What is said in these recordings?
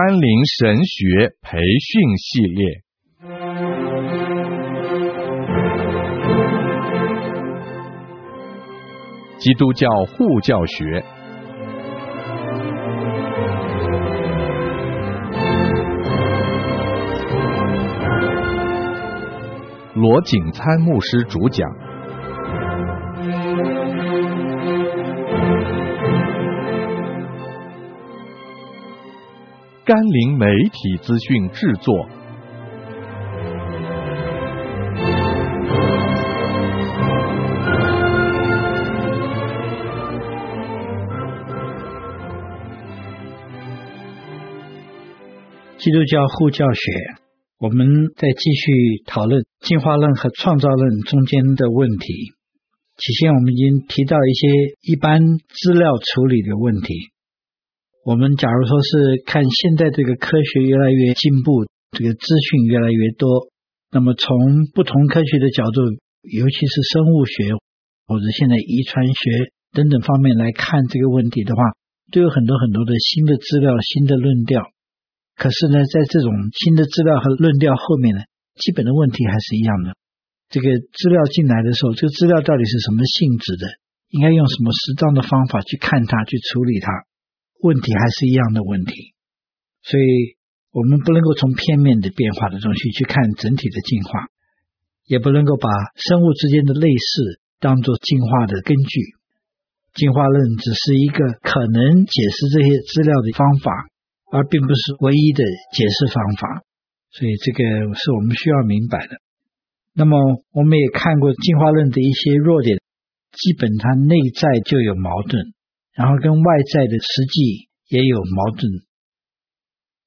甘霖神学培训系列。基督教护教学，罗景参牧师主讲。甘霖媒体资讯制作。基督教护教学，我们再继续讨论进化论和创造论中间的问题。起先，我们已经提到一些一般资料处理的问题。我们假如说是看现在这个科学越来越进步，这个资讯越来越多，那么从不同科学的角度，尤其是生物学或者现在遗传学等等方面来看这个问题的话，都有很多很多的新的资料、新的论调。可是呢，在这种新的资料和论调后面呢，基本的问题还是一样的。这个资料进来的时候，这个资料到底是什么性质的？应该用什么适当的方法去看它、去处理它？问题还是一样的问题，所以我们不能够从片面的变化的东西去看整体的进化，也不能够把生物之间的类似当做进化的根据。进化论只是一个可能解释这些资料的方法，而并不是唯一的解释方法。所以这个是我们需要明白的。那么我们也看过进化论的一些弱点，基本它内在就有矛盾。然后跟外在的实际也有矛盾。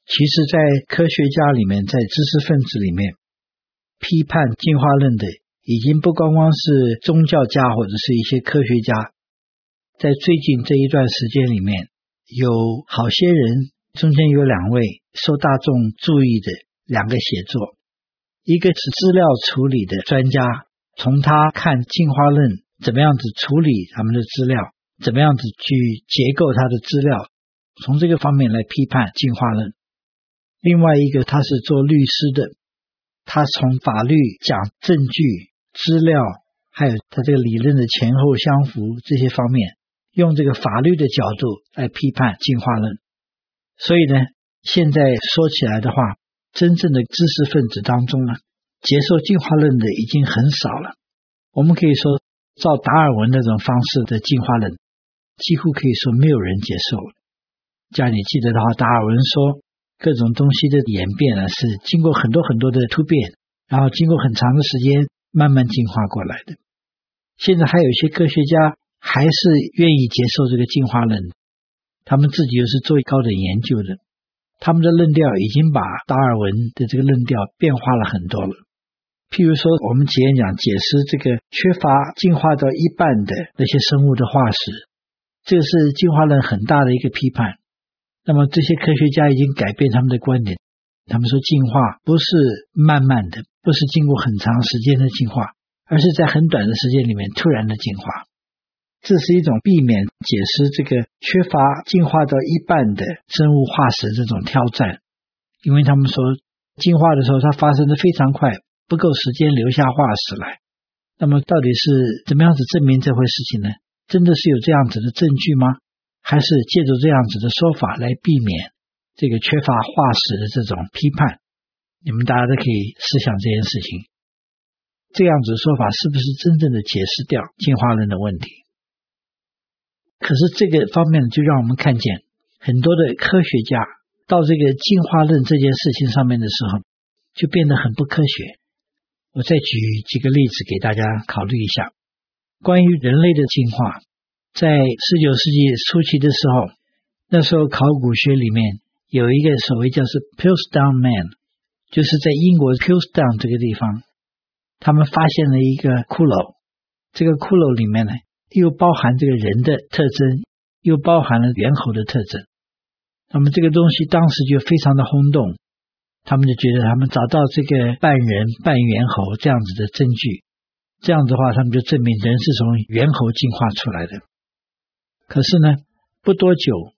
其实，在科学家里面，在知识分子里面，批判进化论的已经不光光是宗教家或者是一些科学家。在最近这一段时间里面，有好些人，中间有两位受大众注意的两个写作，一个是资料处理的专家，从他看进化论怎么样子处理他们的资料。怎么样子去结构他的资料？从这个方面来批判进化论。另外一个，他是做律师的，他从法律讲证据、资料，还有他这个理论的前后相符这些方面，用这个法律的角度来批判进化论。所以呢，现在说起来的话，真正的知识分子当中呢，接受进化论的已经很少了。我们可以说，照达尔文那种方式的进化论。几乎可以说没有人接受了。假如你记得的话，达尔文说，各种东西的演变呢，是经过很多很多的突变，然后经过很长的时间慢慢进化过来的。现在还有一些科学家还是愿意接受这个进化论，他们自己又是做高等研究的，他们的论调已经把达尔文的这个论调变化了很多了。譬如说，我们前面讲解释这个缺乏进化到一半的那些生物的化石。这是进化论很大的一个批判。那么这些科学家已经改变他们的观点，他们说进化不是慢慢的，不是经过很长时间的进化，而是在很短的时间里面突然的进化。这是一种避免解释这个缺乏进化到一半的生物化石这种挑战，因为他们说进化的时候它发生的非常快，不够时间留下化石来。那么到底是怎么样子证明这回事情呢？真的是有这样子的证据吗？还是借助这样子的说法来避免这个缺乏化石的这种批判？你们大家都可以思想这件事情。这样子的说法是不是真正的解释掉进化论的问题？可是这个方面就让我们看见很多的科学家到这个进化论这件事情上面的时候，就变得很不科学。我再举几个例子给大家考虑一下。关于人类的进化，在十九世纪初期的时候，那时候考古学里面有一个所谓叫是 Piltdown Man，就是在英国 Piltdown 这个地方，他们发现了一个骷髅，这个骷髅里面呢，又包含这个人的特征，又包含了猿猴的特征。那么这个东西当时就非常的轰动，他们就觉得他们找到这个半人半猿猴这样子的证据。这样的话，他们就证明人是从猿猴进化出来的。可是呢，不多久，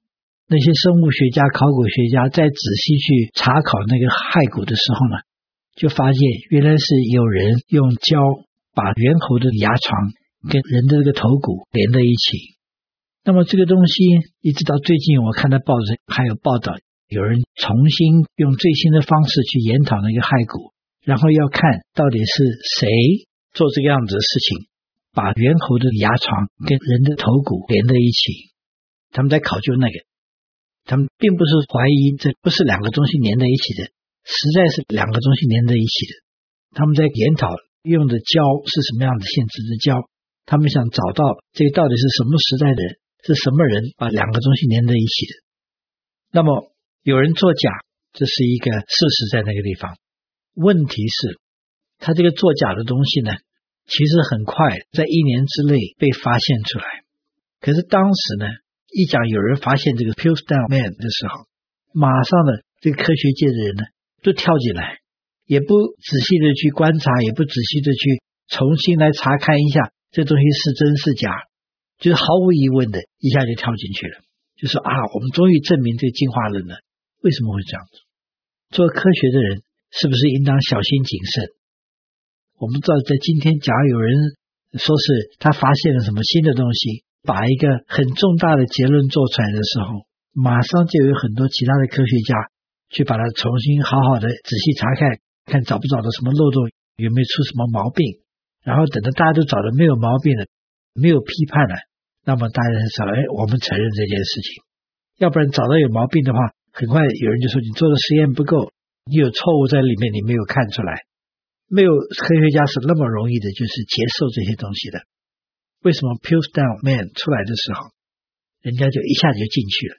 那些生物学家、考古学家在仔细去查考那个骸骨的时候呢，就发现原来是有人用胶把猿猴的牙床跟人的这个头骨连在一起。那么这个东西一直到最近，我看到报纸还有报道，有人重新用最新的方式去研讨那个骸骨，然后要看到底是谁做这个样子的事情，把猿猴的牙床跟人的头骨连在一起。他们在考究那个，他们并不是怀疑这不是两个东西连在一起的，实在是两个东西连在一起的。他们在研讨用的胶是什么样的性质的胶，他们想找到这个到底是什么时代的人。是什么人把两个东西连在一起的？那么有人作假，这是一个事实，在那个地方。问题是，他这个作假的东西呢，其实很快在一年之内被发现出来。可是当时呢，一讲有人发现这个 Piltdown Man 的时候，马上呢这个科学界的人呢，都跳进来，也不仔细的去观察，也不仔细的去重新来查看一下这东西是真是假。就是毫无疑问的，一下就跳进去了。就说啊，我们终于证明这个进化论了。为什么会这样子？做科学的人是不是应当小心谨慎？我们知道，在今天，假如有人说是他发现了什么新的东西，把一个很重大的结论做出来的时候，马上就有很多其他的科学家去把它重新好好的仔细查看，看找不找到什么漏洞，有没有出什么毛病。然后等到大家都找到没有毛病了，没有批判了。那么大家才说，哎，我们承认这件事情，要不然找到有毛病的话，很快有人就说你做的实验不够，你有错误在里面，你没有看出来。没有科学家是那么容易的，就是接受这些东西的。为什么 Piltdown Man 出来的时候，人家就一下子就进去了？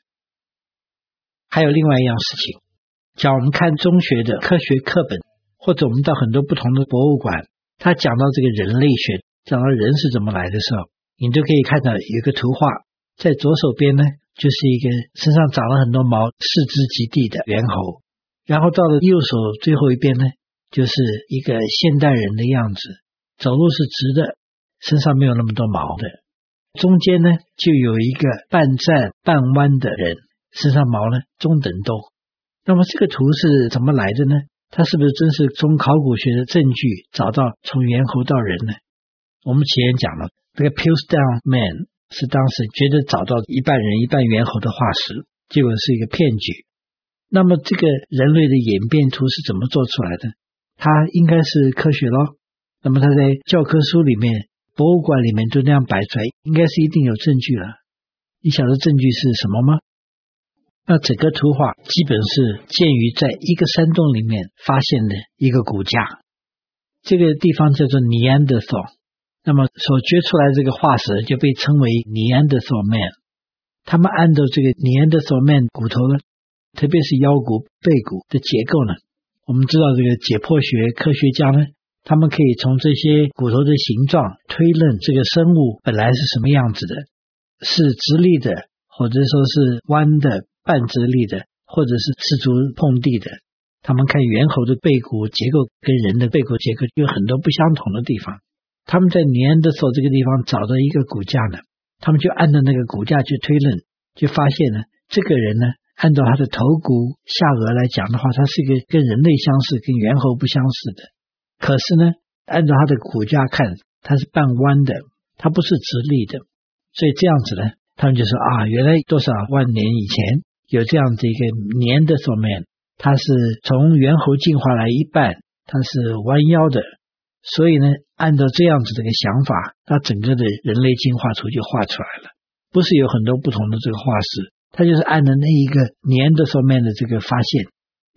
还有另外一样事情，讲我们看中学的科学课本，或者我们到很多不同的博物馆，他讲到这个人类学，讲到人是怎么来的时候。你都可以看到有个图画，在左手边呢，就是一个身上长了很多毛、四肢及地的猿猴，然后到了右手最后一边呢，就是一个现代人的样子，走路是直的，身上没有那么多毛的，中间呢就有一个半站半弯的人，身上毛呢中等多。那么这个图是怎么来的呢？它是不是真是从考古学的证据找到从猿猴到人呢？我们前面讲了。这个 Piltdown Man 是当时觉得找到一半人一半猿猴的化石，结果是一个骗局。那么这个人类的演变图是怎么做出来的？它应该是科学咯。那么它在教科书里面、博物馆里面都那样摆出来，应该是一定有证据了。你晓得证据是什么吗？那整个图画基本是建于在一个山洞里面发现的一个骨架，这个地方叫做 Neanderthal。那么所掘出来这个化石就被称为 Neanderthal Man。他们按照这个 Neanderthal Man 骨头呢，特别是腰骨、背骨的结构呢，我们知道这个解剖学科学家呢，他们可以从这些骨头的形状推论这个生物本来是什么样子的，是直立的，或者说是弯的、半直立的，或者是四足碰地的。他们看猿猴的背骨结构跟人的背骨结构有很多不相同的地方。他们在尼安德索这个地方找到一个骨架呢，他们就按照那个骨架去推论，就发现呢，这个人呢，按照他的头骨、下颚来讲的话，它是一个跟人类相似、跟猿猴不相似的。可是呢，按照他的骨架看，它是半弯的，它不是直立的。所以这样子呢，他们就说啊，原来多少万年以前有这样子一个尼安德索 man，他是从猿猴进化来一半，它是弯腰的。所以呢，按照这样子的一个想法，它整个的人类进化图就画出来了。不是有很多不同的这个化石，它就是按照那一个年的上面的这个发现，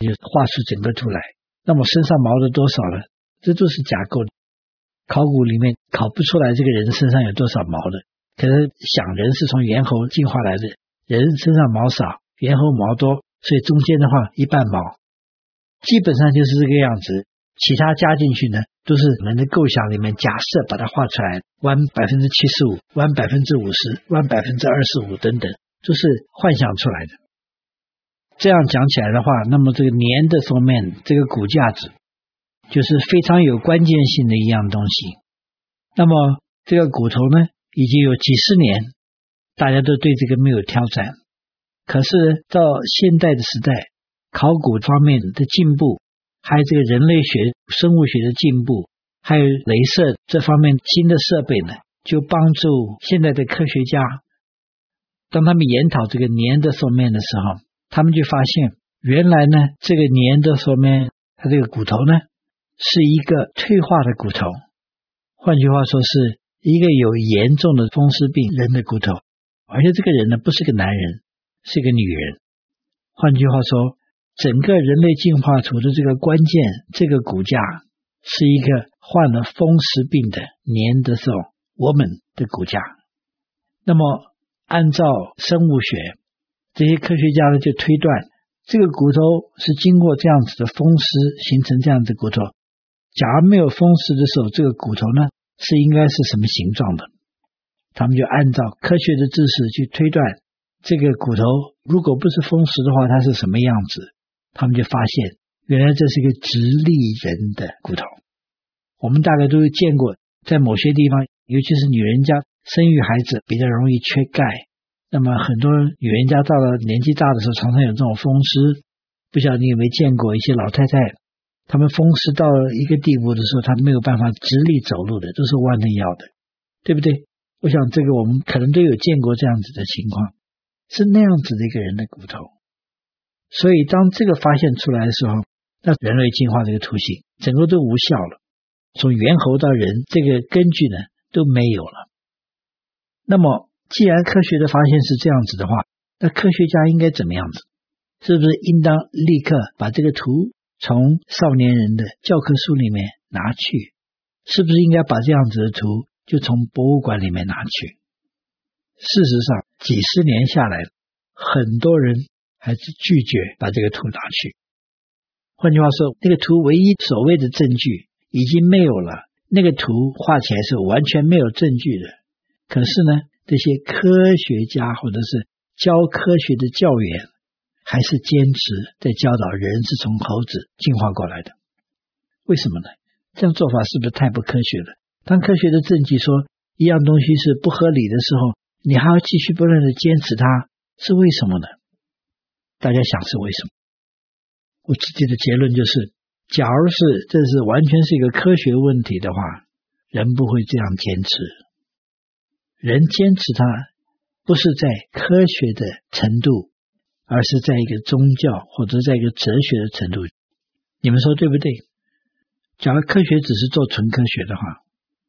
就画出整个图来。那么身上毛的多少呢？这都是假构，考古里面考不出来这个人身上有多少毛的。可是想人是从猿猴进化来的，人身上毛少，猿猴毛多，所以中间的话一半毛，基本上就是这个样子。其他加进去呢，都是人的构想里面假设把它画出来，弯百分之七十五，弯百分之五十，弯百分之二十五等等，就是幻想出来的。这样讲起来的话，那么这个年的封面这个骨架子，就是非常有关键性的一样东西。那么这个骨头呢，已经有几十年，大家都对这个没有挑战。可是到现代的时代，考古方面的进步，还有这个人类学、生物学的进步，还有镭射这方面新的设备呢，就帮助现在的科学家，当他们研讨这个尼安德索曼的时候，他们就发现，原来呢，这个尼安德索曼他这个骨头呢，是一个退化的骨头，换句话说，是一个有严重的风湿病人的骨头，而且这个人呢，不是个男人。是个女人，换句话说，整个人类进化图的这个关键，这个骨架是一个患了风湿病的尼安德索我们的骨架。那么，按照生物学，这些科学家呢就推断，这个骨头是经过这样子的风湿形成这样子的骨头。假如没有风湿的时候，这个骨头呢是应该是什么形状的？他们就按照科学的知识去推断。这个骨头如果不是风湿的话，它是什么样子？他们就发现，原来这是一个直立人的骨头。我们大概都有见过，在某些地方，尤其是女人家生育孩子比较容易缺钙，那么很多女人家到了年纪大的时候，常常有这种风湿。不晓得你有没有见过一些老太太，她们风湿到了一个地步的时候，她没有办法直立走路的，都是弯着腰的，对不对？我想这个我们可能都有见过这样子的情况。是那样子的一个人的骨头，所以当这个发现出来的时候，那人类进化这个图形整个都无效了，从猿猴到人这个根据呢都没有了。那么，既然科学的发现是这样子的话，那科学家应该怎么样子？是不是应当立刻把这个图从少年人的教科书里面拿去？是不是应该把这样子的图就从博物馆里面拿去？事实上，几十年下来，很多人还是拒绝把这个图拿去。换句话说，那个图唯一所谓的证据已经没有了，那个图画起来是完全没有证据的。可是呢，这些科学家或者是教科学的教员，还是坚持在教导人是从猴子进化过来的。为什么呢？这样做法是不是太不科学了？当科学的证据说一样东西是不合理的时候，你还要继续不断的坚持它，是为什么呢？大家想是为什么？我自己的结论就是，假如是这是完全是一个科学问题的话，人不会这样坚持。人坚持它，不是在科学的程度，而是在一个宗教或者在一个哲学的程度。你们说对不对？假如科学只是做纯科学的话。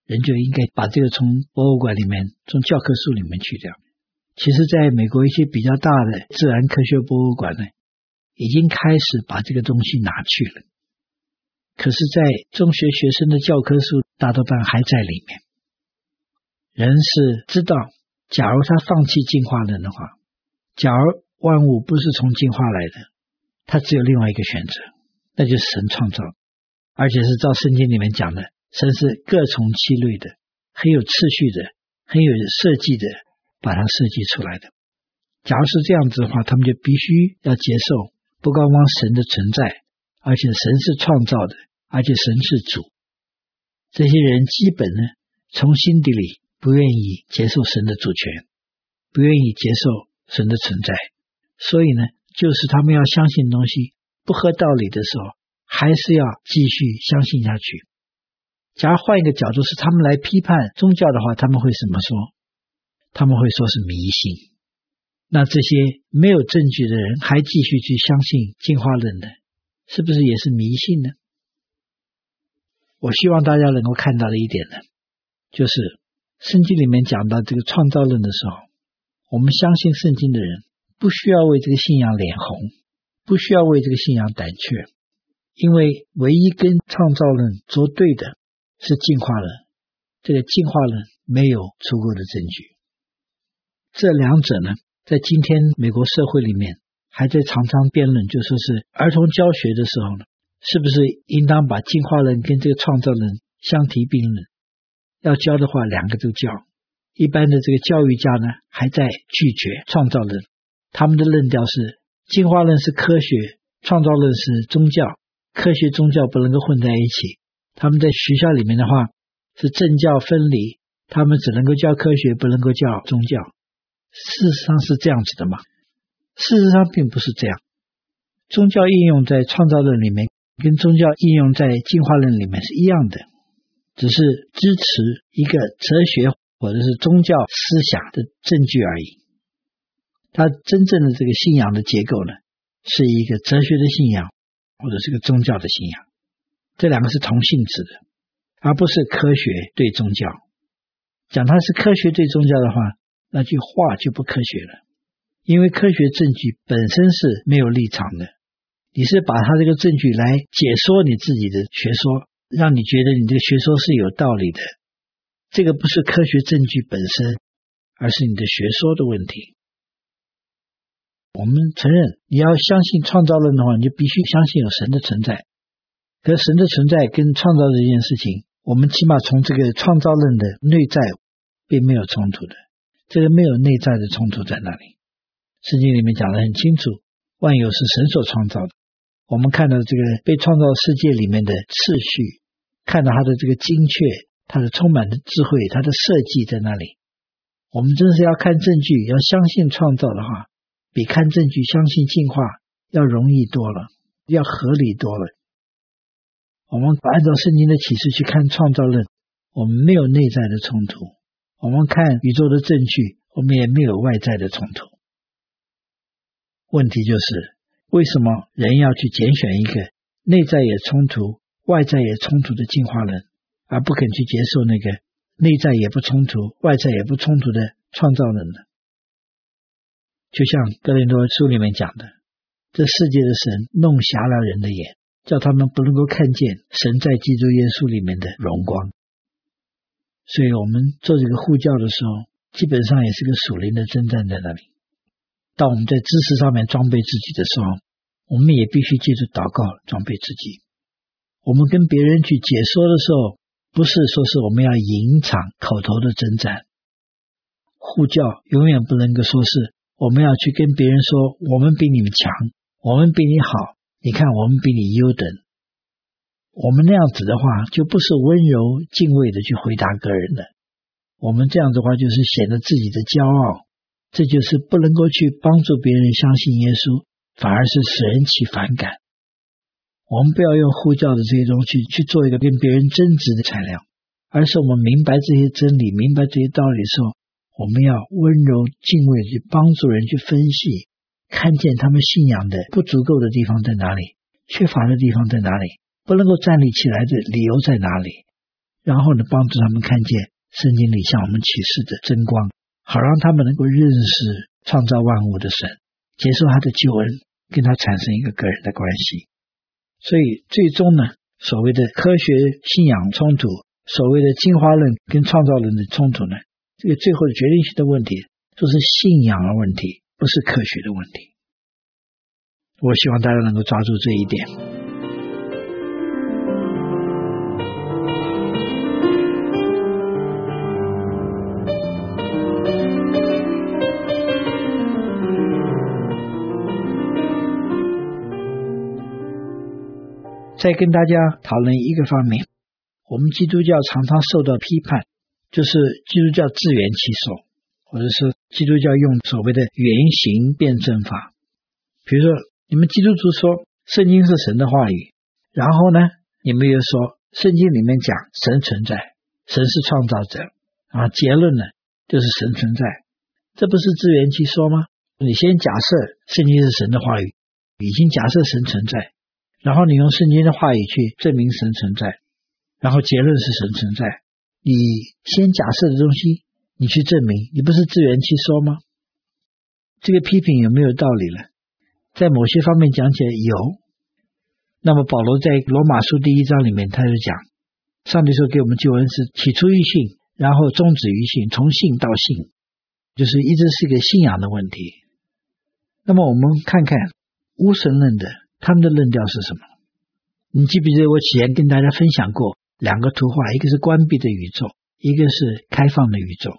人就应该把这个从博物馆里面、从教科书里面去掉。其实，在美国一些比较大的自然科学博物馆呢，已经开始把这个东西拿去了。可是，在中学学生的教科书大多半还在里面。人是知道，假如他放弃进化论的话，假如万物不是从进化来的，他只有另外一个选择，那就是神创造，而且是照圣经里面讲的。神是各从其类的，很有次序的，很有设计的，把它设计出来的。假如是这样子的话，他们就必须要接受不光光神的存在，而且神是创造的，而且神是主。这些人基本呢，从心底里不愿意接受神的主权，不愿意接受神的存在，所以呢，就是他们要相信东西不合道理的时候，还是要继续相信下去。假如换一个角度，是他们来批判宗教的话，他们会怎么说？他们会说是迷信。那这些没有证据的人还继续去相信进化论的，是不是也是迷信呢？我希望大家能够看到的一点呢，就是圣经里面讲到这个创造论的时候，我们相信圣经的人不需要为这个信仰脸红，不需要为这个信仰胆怯，因为唯一跟创造论作对的。是进化论，这个进化论没有足够的证据。这两者呢，在今天美国社会里面还在常常辩论，就说是儿童教学的时候呢，是不是应当把进化论跟这个创造论相提并论？要教的话，两个都教。一般的这个教育家呢，还在拒绝创造论，他们的论调是进化论是科学，创造论是宗教，科学宗教不能够混在一起。他们在学校里面的话是政教分离，他们只能够教科学，不能够教宗教。事实上是这样子的嘛？事实上并不是这样。宗教应用在创造论里面，跟宗教应用在进化论里面是一样的，只是支持一个哲学或者是宗教思想的证据而已。它真正的这个信仰的结构呢，是一个哲学的信仰，或者是个宗教的信仰。这两个是同性质的，而不是科学对宗教。讲它是科学对宗教的话，那句话就不科学了。因为科学证据本身是没有立场的，你是把它这个证据来解说你自己的学说，让你觉得你这个学说是有道理的。这个不是科学证据本身，而是你的学说的问题。我们承认你要相信创造论的话，你就必须相信有神的存在。可神的存在跟创造这件事情，我们起码从这个创造论的内在并没有冲突的，这个没有内在的冲突在那里。圣经里面讲得很清楚，万有是神所创造的。我们看到这个被创造世界里面的次序，看到它的这个精确，它的充满的智慧，它的设计在那里。我们真是要看证据，要相信创造的话，比看证据相信进化要容易多了，要合理多了。我们按照圣经的启示去看创造论，我们没有内在的冲突；我们看宇宙的证据，我们也没有外在的冲突。问题就是，为什么人要去拣选一个内在也冲突、外在也冲突的进化论，而不肯去接受那个内在也不冲突、外在也不冲突的创造论呢？就像哥林多书里面讲的，这世界的神弄瞎了人的眼，叫他们不能够看见神在基督耶稣里面的荣光。所以，我们做这个护教的时候，基本上也是个属灵的征战在那里。当我们在知识上面装备自己的时候，我们也必须借助祷告装备自己。我们跟别人去解说的时候，不是说是我们要赢场口头的征战。护教永远不能够说是我们要去跟别人说我们比你们强，我们比你好，你看我们比你优等。我们那样子的话，就不是温柔敬畏的去回答个人的。我们这样的话，就是显得自己的骄傲。这就是不能够去帮助别人相信耶稣，反而是使人起反感。我们不要用呼教的这些东西去做一个跟别人争执的材料，而是我们明白这些真理、明白这些道理的时候，我们要温柔敬畏地去帮助人去分析，看见他们信仰的不足够的地方在哪里，缺乏的地方在哪里，不能够站立起来的理由在哪里，然后呢，帮助他们看见圣经里向我们启示的真光。好让他们能够认识创造万物的神，接受他的救恩，跟他产生一个个人的关系。所以最终呢，所谓的科学信仰冲突，所谓的进化论跟创造论的冲突呢，这个最后的决定性的问题，就是信仰的问题，不是科学的问题。我希望大家能够抓住这一点。再跟大家讨论一个方面，我们基督教常常受到批判，就是基督教自圆其说，或者是基督教用所谓的原型辩证法。比如说，你们基督徒说圣经是神的话语，然后呢，你们又说圣经里面讲神存在，神是创造者，啊，结论呢就是神存在，这不是自圆其说吗？你先假设圣经是神的话语，已经假设神存在。然后你用圣经的话语去证明神存在，然后结论是神存在。你先假设的东西，你去证明，你不是自圆其说吗？这个批评有没有道理了？在某些方面讲起来有。那么保罗在罗马书第一章里面他就讲，上帝说给我们救恩是起初于信，然后终止于信，从信到信，就是一直是一个信仰的问题。那么我们看看无神论的。他们的论调是什么？你记不记得我以前跟大家分享过两个图画，一个是关闭的宇宙，一个是开放的宇宙。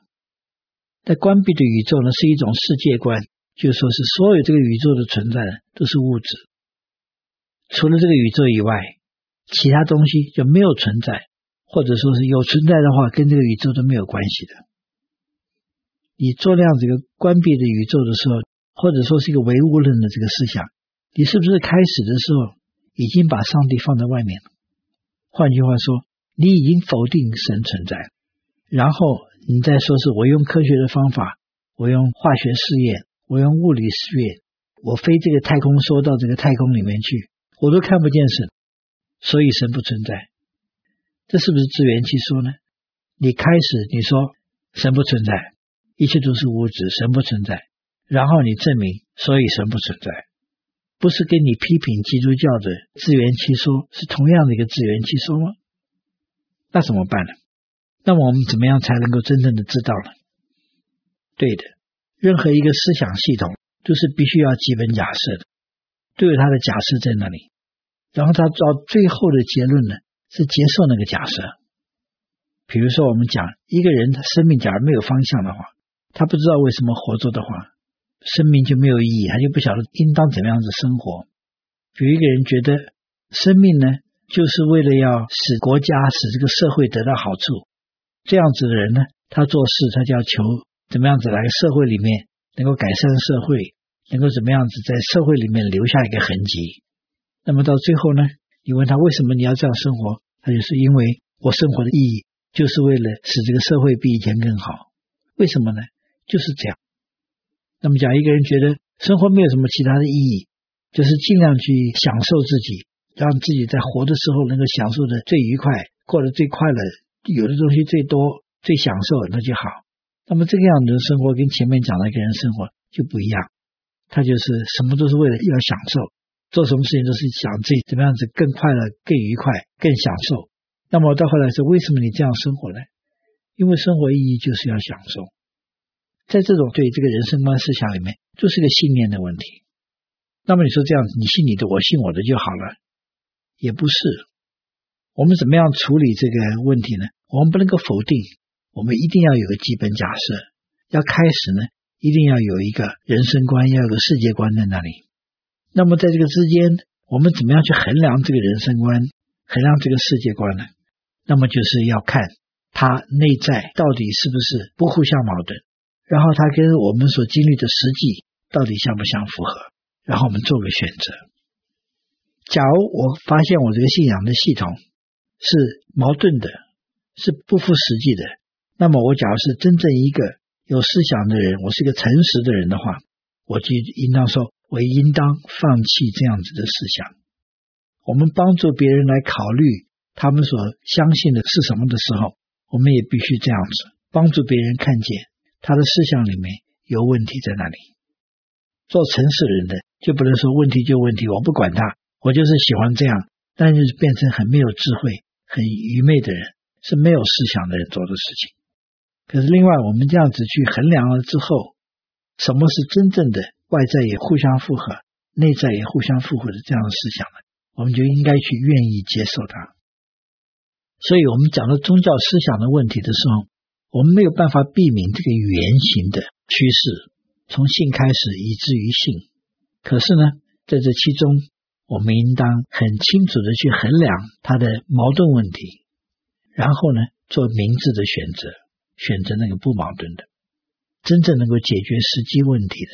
在关闭的宇宙呢，是一种世界观，就说是所有这个宇宙的存在都是物质，除了这个宇宙以外，其他东西就没有存在，或者说是有存在的话，跟这个宇宙都没有关系的。你做那样子一个关闭的宇宙的时候，或者说是一个唯物论的这个思想，你是不是开始的时候已经把上帝放在外面了？换句话说，你已经否定神存在，然后你再说是我用科学的方法，我用化学试验，我用物理试验，我飞这个太空梭到这个太空里面去，我都看不见神，所以神不存在。这是不是自圆其说呢？你开始你说神不存在，一切都是物质，神不存在，然后你证明所以神不存在。不是跟你批评基督教的自圆其说是同样的一个自圆其说吗？那怎么办呢？那么我们怎么样才能够真正的知道呢？对的，任何一个思想系统都是必须要基本假设的，都有它的假设在那里，然后他到最后的结论呢是接受那个假设。比如说，我们讲一个人他生命假如没有方向的话，他不知道为什么活着的话。生命就没有意义，他就不晓得应当怎么样子生活。有一个人觉得生命呢，就是为了要使国家、使这个社会得到好处。这样子的人呢，他做事他就要求怎么样子来社会里面能够改善社会，能够怎么样子在社会里面留下一个痕迹。那么到最后呢，你问他为什么你要这样生活，他就是因为我生活的意义就是为了使这个社会比以前更好。为什么呢？就是这样。那么讲，一个人觉得生活没有什么其他的意义，就是尽量去享受自己，让自己在活的时候能够享受的最愉快，过得最快乐，有的东西最多，最享受，那就好。那么这个样的生活跟前面讲的一个人生活就不一样，他就是什么都是为了要享受，做什么事情都是想自己怎么样子更快乐、更愉快、更享受。那么到后来是为什么你这样生活呢？因为生活意义就是要享受。在这种对这个人生观思想里面，就是个信念的问题。那么你说这样子，你信你的，我信我的就好了，也不是。我们怎么样处理这个问题呢？我们不能够否定，我们一定要有个基本假设。要开始呢，一定要有一个人生观，要有个世界观在那里。那么在这个之间，我们怎么样去衡量这个人生观，衡量这个世界观呢？那么就是要看它内在到底是不是不互相矛盾。然后他跟我们所经历的实际到底相不相符合？然后我们做个选择。假如我发现我这个信仰的系统是矛盾的，是不符实际的，那么我假如是真正一个有思想的人，我是一个诚实的人的话，我就应当说，我应当放弃这样子的思想。我们帮助别人来考虑他们所相信的是什么的时候，我们也必须这样子帮助别人看见。他的思想里面有问题在哪里？做诚实人的就不能说问题就问题，我不管他，我就是喜欢这样，但是变成很没有智慧、很愚昧的人，是没有思想的人做的事情。可是另外，我们这样子去衡量了之后，什么是真正的外在也互相符合、内在也互相符合的这样的思想呢？我们就应该去愿意接受它。所以我们讲到宗教思想的问题的时候，我们没有办法避免这个原型的趋势，从性开始以至于性。可是呢，在这其中，我们应当很清楚的去衡量它的矛盾问题，然后呢，做明智的选择，选择那个不矛盾的，真正能够解决实际问题的，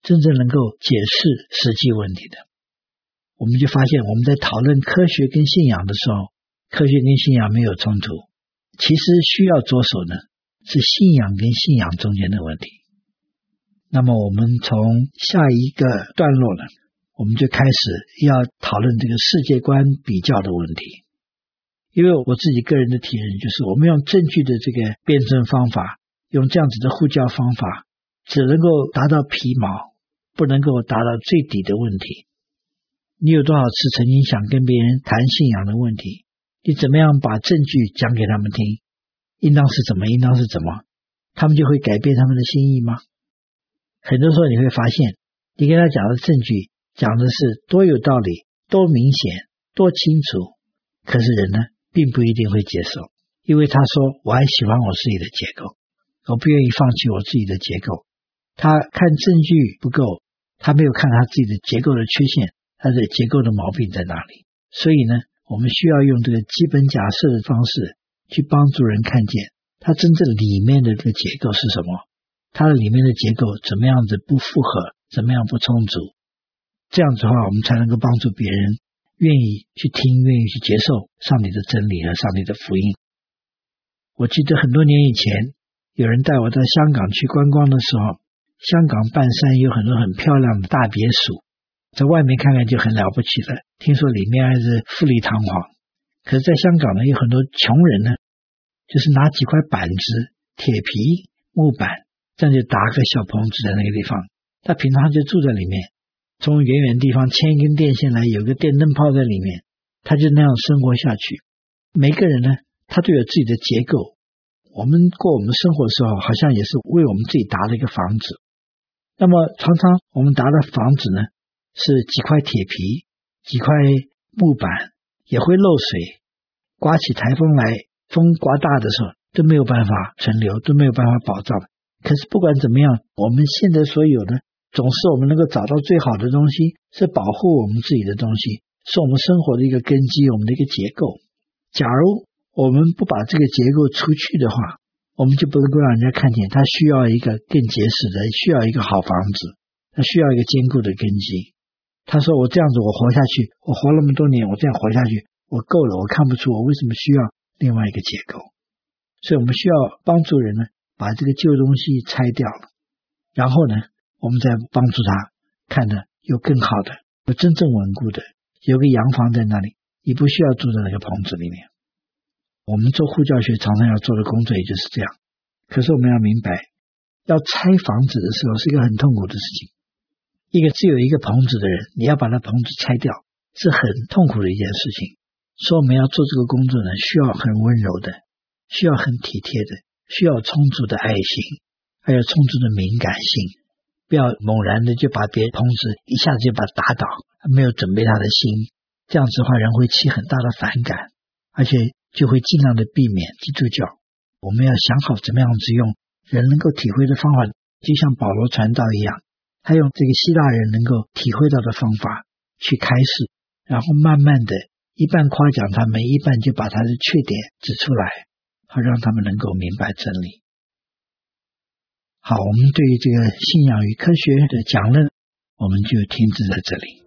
真正能够解释实际问题的。我们就发现，我们在讨论科学跟信仰的时候，科学跟信仰没有冲突。其实需要着手呢，是信仰跟信仰中间的问题。那么我们从下一个段落呢，我们就开始要讨论这个世界观比较的问题。因为我自己个人的体验就是，我们用证据的这个辩证方法，用这样子的互教方法，只能够达到皮毛，不能够达到最底的问题。你有多少次曾经想跟别人谈信仰的问题？你怎么样把证据讲给他们听？应当是怎么？应当是怎么？他们就会改变他们的心意吗？很多时候你会发现，你跟他讲的证据讲的是多有道理、多明显、多清楚，可是人呢，并不一定会接受，因为他说：“我还喜欢我自己的结构，我不愿意放弃我自己的结构。”他看证据不够，他没有看他自己的结构的缺陷，他的结构的毛病在哪里？所以呢？我们需要用这个基本假设的方式去帮助人看见它真正里面的这个结构是什么，它的里面的结构怎么样子不符合怎么样不充足。这样子的话，我们才能够帮助别人愿意去听，愿意去接受上帝的真理和上帝的福音。我记得很多年以前，有人带我到香港去观光的时候，香港半山有很多很漂亮的大别墅，在外面看看就很了不起了。听说里面还是富丽堂皇。可是，在香港呢，有很多穷人呢，就是拿几块板子、铁皮、木板，这样就搭个小棚子在那个地方。他平常就住在里面。从远远地方牵一根电线来，有个电灯泡在里面，他就那样生活下去。每个人呢，他都有自己的结构。我们过我们生活的时候，好像也是为我们自己搭了一个房子。那么常常我们搭的房子呢，是几块铁皮、几块木板，也会漏水。刮起台风来，风刮大的时候都没有办法存留，都没有办法保障。可是不管怎么样，我们现在所有的。总是我们能够找到最好的东西，是保护我们自己的东西，是我们生活的一个根基，我们的一个结构。假如我们不把这个结构除去的话，我们就不能够让人家看见，他需要一个更结实的，需要一个好房子，他需要一个坚固的根基。他说：“我这样子，我活下去，我活那么多年，我这样活下去，我够了。我看不出我为什么需要另外一个结构。所以，我们需要帮助人呢，把这个旧东西拆掉了，然后呢。”我们再帮助他看的有更好的，有真正稳固的，有个洋房在那里，你不需要住在那个棚子里面。我们做护教学常常要做的工作也就是这样。可是我们要明白，要拆房子的时候是一个很痛苦的事情。一个只有一个棚子的人，你要把那棚子拆掉，是很痛苦的一件事情。所以我们要做这个工作呢，需要很温柔的，需要很体贴的，需要充足的爱心，还有充足的敏感性。不要猛然的就把别人棚子一下子就把他打倒，没有准备他的心，这样子的话人会起很大的反感，而且就会尽量的避免基督教。我们要想好怎么样子用人能够体会的方法，就像保罗传道一样，他用这个希腊人能够体会到的方法去开始，然后慢慢的一半夸奖他们，一半就把他的缺点指出来，好让他们能够明白真理。好，我们对于这个信仰与科学的讲论，我们就停止在这里。